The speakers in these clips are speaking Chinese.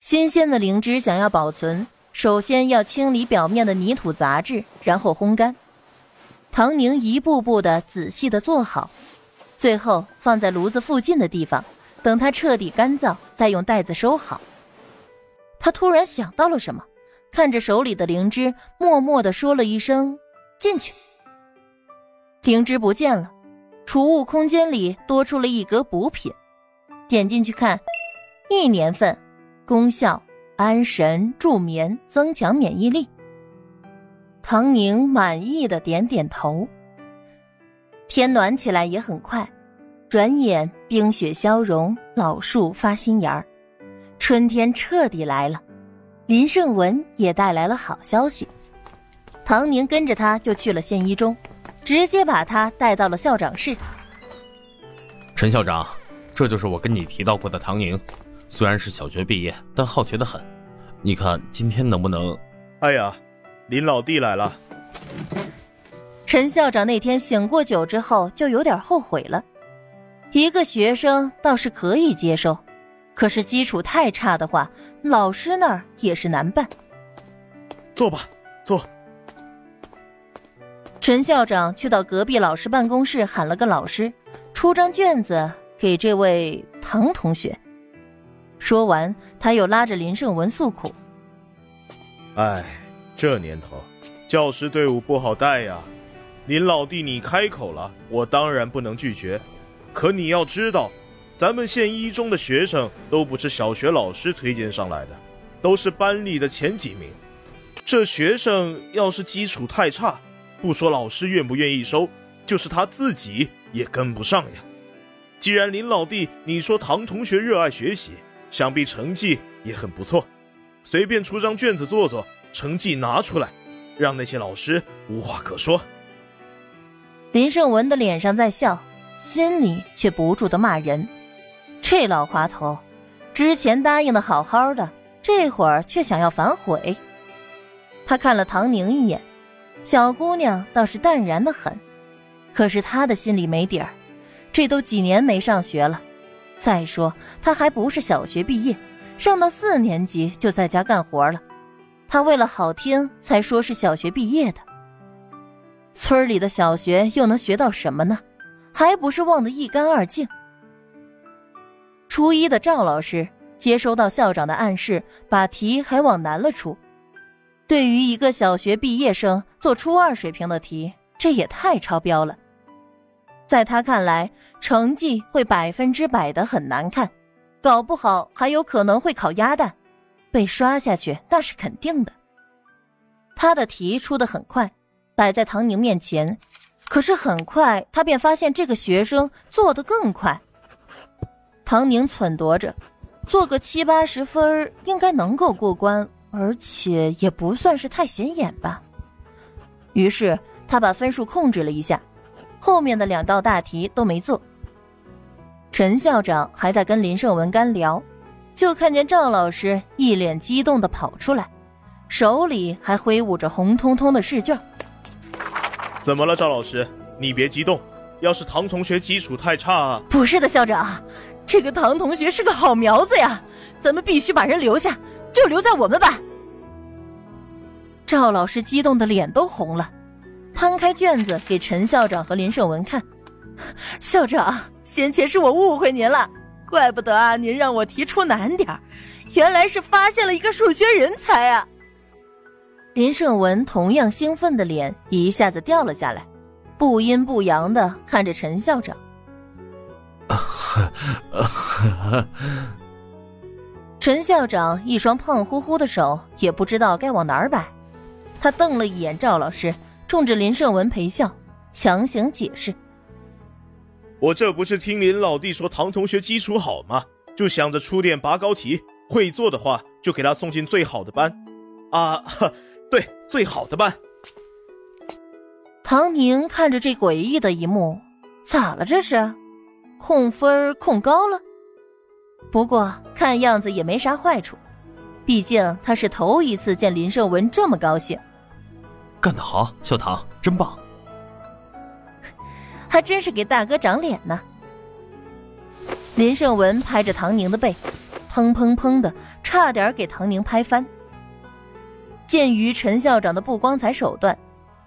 新鲜的灵芝想要保存，首先要清理表面的泥土杂质，然后烘干。唐宁一步步的仔细的做好，最后放在炉子附近的地方，等它彻底干燥，再用袋子收好。他突然想到了什么，看着手里的灵芝，默默的说了一声：“进去。”灵芝不见了，储物空间里多出了一格补品，点进去看，一年份。功效：安神助眠，增强免疫力。唐宁满意的点点头。天暖起来也很快，转眼冰雪消融，老树发新芽儿，春天彻底来了。林胜文也带来了好消息，唐宁跟着他就去了县一中，直接把他带到了校长室。陈校长，这就是我跟你提到过的唐宁。虽然是小学毕业，但好学的很。你看今天能不能？哎呀，林老弟来了。陈校长那天醒过酒之后就有点后悔了。一个学生倒是可以接受，可是基础太差的话，老师那儿也是难办。坐吧，坐。陈校长去到隔壁老师办公室喊了个老师，出张卷子给这位唐同学。说完，他又拉着林胜文诉苦：“哎，这年头，教师队伍不好带呀。林老弟，你开口了，我当然不能拒绝。可你要知道，咱们县一中的学生都不是小学老师推荐上来的，都是班里的前几名。这学生要是基础太差，不说老师愿不愿意收，就是他自己也跟不上呀。既然林老弟你说唐同学热爱学习，想必成绩也很不错，随便出张卷子做做，成绩拿出来，让那些老师无话可说。林胜文的脸上在笑，心里却不住的骂人：这老滑头，之前答应的好好的，这会儿却想要反悔。他看了唐宁一眼，小姑娘倒是淡然的很，可是他的心里没底儿，这都几年没上学了。再说，他还不是小学毕业，上到四年级就在家干活了。他为了好听才说是小学毕业的。村里的小学又能学到什么呢？还不是忘得一干二净。初一的赵老师接收到校长的暗示，把题还往难了出。对于一个小学毕业生做初二水平的题，这也太超标了。在他看来，成绩会百分之百的很难看，搞不好还有可能会考鸭蛋，被刷下去那是肯定的。他的题出的很快，摆在唐宁面前，可是很快他便发现这个学生做的更快。唐宁忖度着，做个七八十分应该能够过关，而且也不算是太显眼吧。于是他把分数控制了一下。后面的两道大题都没做。陈校长还在跟林胜文干聊，就看见赵老师一脸激动的跑出来，手里还挥舞着红彤彤的试卷。怎么了，赵老师？你别激动，要是唐同学基础太差……不是的，校长，这个唐同学是个好苗子呀，咱们必须把人留下，就留在我们班。赵老师激动的脸都红了。摊开卷子给陈校长和林胜文看，校长，先前是我误会您了，怪不得啊，您让我提出难点原来是发现了一个数学人才啊！林胜文同样兴奋的脸一下子掉了下来，不阴不阳的看着陈校长。陈校长一双胖乎乎的手也不知道该往哪儿摆，他瞪了一眼赵老师。冲着林胜文陪笑，强行解释：“我这不是听林老弟说唐同学基础好吗？就想着出点拔高题，会做的话就给他送进最好的班。啊，对，最好的班。”唐宁看着这诡异的一幕，咋了这是？控分控高了？不过看样子也没啥坏处，毕竟他是头一次见林胜文这么高兴。干得好，小唐，真棒！还真是给大哥长脸呢。林胜文拍着唐宁的背，砰砰砰的，差点给唐宁拍翻。鉴于陈校长的不光彩手段，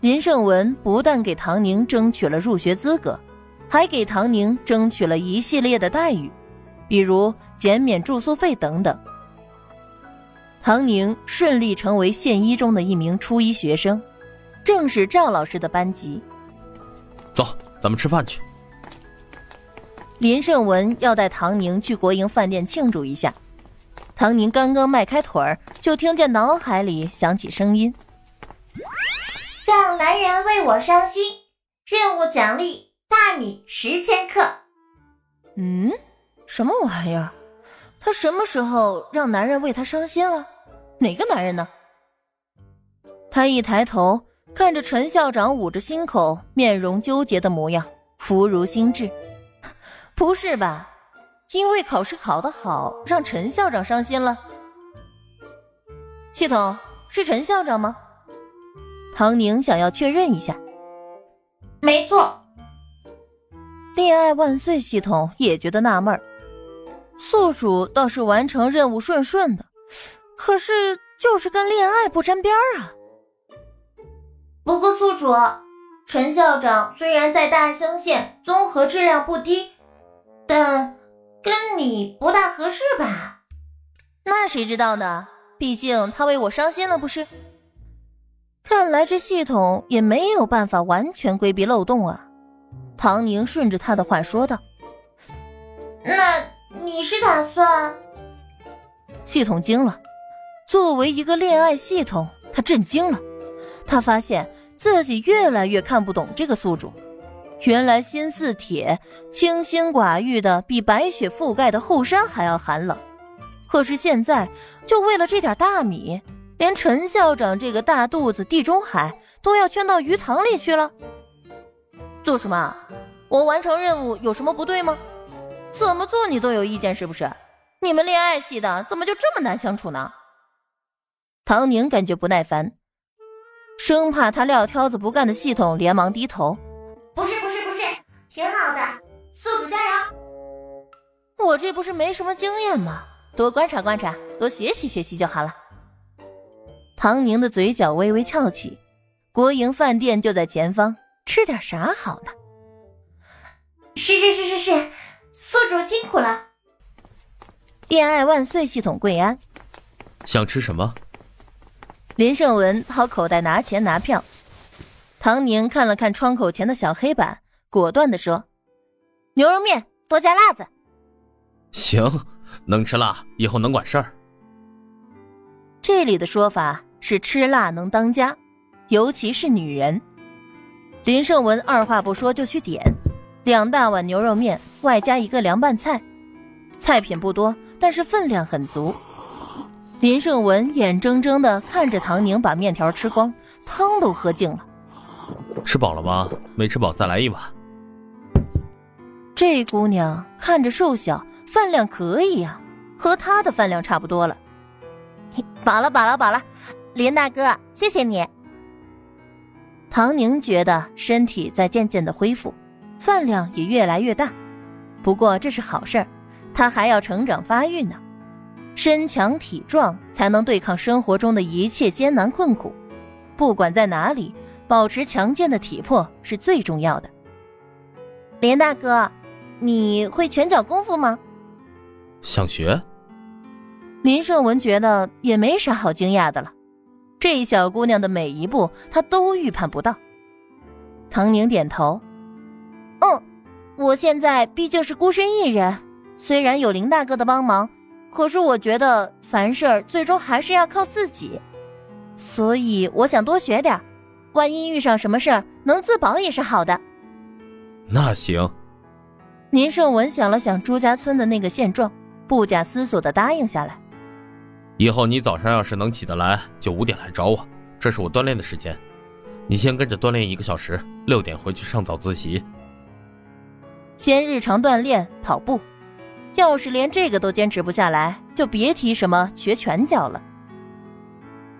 林胜文不但给唐宁争取了入学资格，还给唐宁争取了一系列的待遇，比如减免住宿费等等。唐宁顺利成为县一中的一名初一学生，正是赵老师的班级。走，咱们吃饭去。林胜文要带唐宁去国营饭店庆祝一下。唐宁刚刚迈开腿儿，就听见脑海里响起声音：“让男人为我伤心，任务奖励大米十千克。”嗯，什么玩意儿？他什么时候让男人为他伤心了？哪个男人呢？他一抬头，看着陈校长捂着心口、面容纠结的模样，福如心智。不是吧？因为考试考得好，让陈校长伤心了。系统是陈校长吗？唐宁想要确认一下。没错。恋爱万岁！系统也觉得纳闷儿。宿主倒是完成任务顺顺的，可是就是跟恋爱不沾边儿啊。不过宿主，陈校长虽然在大兴县综合质量不低，但。跟你不大合适吧？那谁知道呢？毕竟他为我伤心了，不是？看来这系统也没有办法完全规避漏洞啊。唐宁顺着他的话说道：“那你是打算？”系统惊了。作为一个恋爱系统，他震惊了。他发现自己越来越看不懂这个宿主。原来心似铁、清心寡欲的，比白雪覆盖的后山还要寒冷。可是现在，就为了这点大米，连陈校长这个大肚子地中海都要圈到鱼塘里去了。做什么？我完成任务有什么不对吗？怎么做你都有意见是不是？你们恋爱系的怎么就这么难相处呢？唐宁感觉不耐烦，生怕他撂挑子不干的系统连忙低头。不是不是不是，挺好的，宿主加油！我这不是没什么经验吗？多观察观察，多学习学习就好了。唐宁的嘴角微微翘起，国营饭店就在前方，吃点啥好呢？是是是是是，宿主辛苦了。恋爱万岁！系统跪安。想吃什么？林胜文掏口袋拿钱拿票。唐宁看了看窗口前的小黑板，果断的说：“牛肉面多加辣子。”行，能吃辣，以后能管事儿。这里的说法是吃辣能当家，尤其是女人。林胜文二话不说就去点两大碗牛肉面，外加一个凉拌菜，菜品不多，但是分量很足。林胜文眼睁睁的看着唐宁把面条吃光，汤都喝净了。吃饱了吗？没吃饱再来一碗。这姑娘看着瘦小，饭量可以呀，和她的饭量差不多了。饱了，饱了，饱了。林大哥，谢谢你。唐宁觉得身体在渐渐的恢复，饭量也越来越大。不过这是好事儿，她还要成长发育呢。身强体壮才能对抗生活中的一切艰难困苦，不管在哪里。保持强健的体魄是最重要的。林大哥，你会拳脚功夫吗？想学。林胜文觉得也没啥好惊讶的了，这小姑娘的每一步他都预判不到。唐宁点头，嗯，我现在毕竟是孤身一人，虽然有林大哥的帮忙，可是我觉得凡事最终还是要靠自己，所以我想多学点。万一遇上什么事儿，能自保也是好的。那行。林胜文想了想朱家村的那个现状，不假思索的答应下来。以后你早上要是能起得来，就五点来找我，这是我锻炼的时间。你先跟着锻炼一个小时，六点回去上早自习。先日常锻炼跑步，要是连这个都坚持不下来，就别提什么学拳脚了。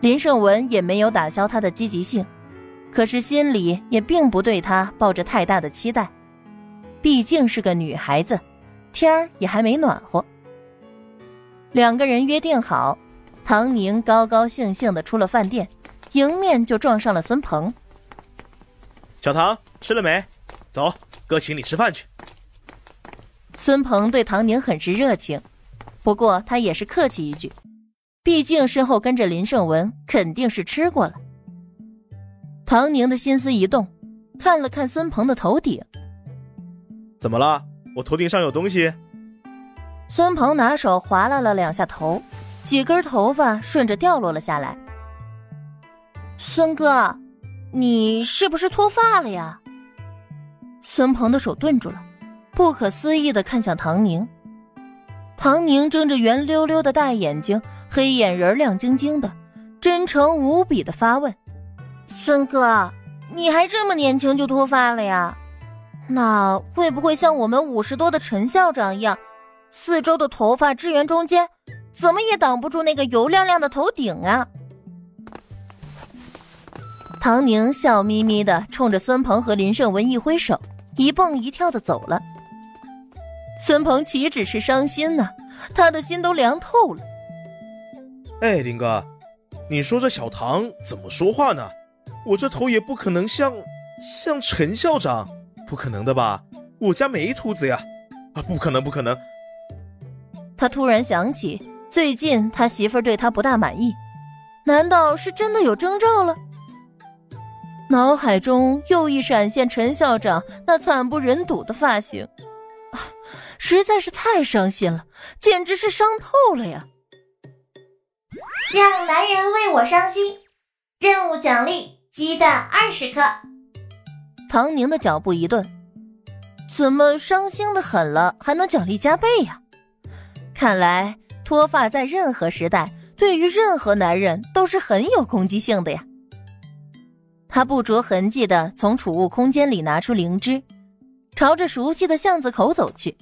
林胜文也没有打消他的积极性。可是心里也并不对她抱着太大的期待，毕竟是个女孩子，天儿也还没暖和。两个人约定好，唐宁高高兴兴的出了饭店，迎面就撞上了孙鹏。小唐吃了没？走，哥请你吃饭去。孙鹏对唐宁很是热情，不过他也是客气一句，毕竟身后跟着林胜文，肯定是吃过了。唐宁的心思一动，看了看孙鹏的头顶，怎么了？我头顶上有东西。孙鹏拿手划拉了两下头，几根头发顺着掉落了下来。孙哥，你是不是脱发了呀？孙鹏的手顿住了，不可思议的看向唐宁。唐宁睁着圆溜溜的大眼睛，黑眼仁亮晶晶的，真诚无比的发问：“孙哥，你还这么年轻就脱发了呀？那会不会像我们五十多的陈校长一样？”四周的头发支援中间，怎么也挡不住那个油亮亮的头顶啊！唐宁笑眯眯的冲着孙鹏和林胜文一挥手，一蹦一跳的走了。孙鹏岂止是伤心呢，他的心都凉透了。哎，林哥，你说这小唐怎么说话呢？我这头也不可能像像陈校长，不可能的吧？我家没秃子呀！啊，不可能，不可能！他突然想起，最近他媳妇对他不大满意，难道是真的有征兆了？脑海中又一闪现陈校长那惨不忍睹的发型，实在是太伤心了，简直是伤透了呀！让男人为我伤心，任务奖励鸡蛋二十颗。唐宁的脚步一顿，怎么伤心的很了，还能奖励加倍呀？看来脱发在任何时代，对于任何男人都是很有攻击性的呀。他不着痕迹的从储物空间里拿出灵芝，朝着熟悉的巷子口走去。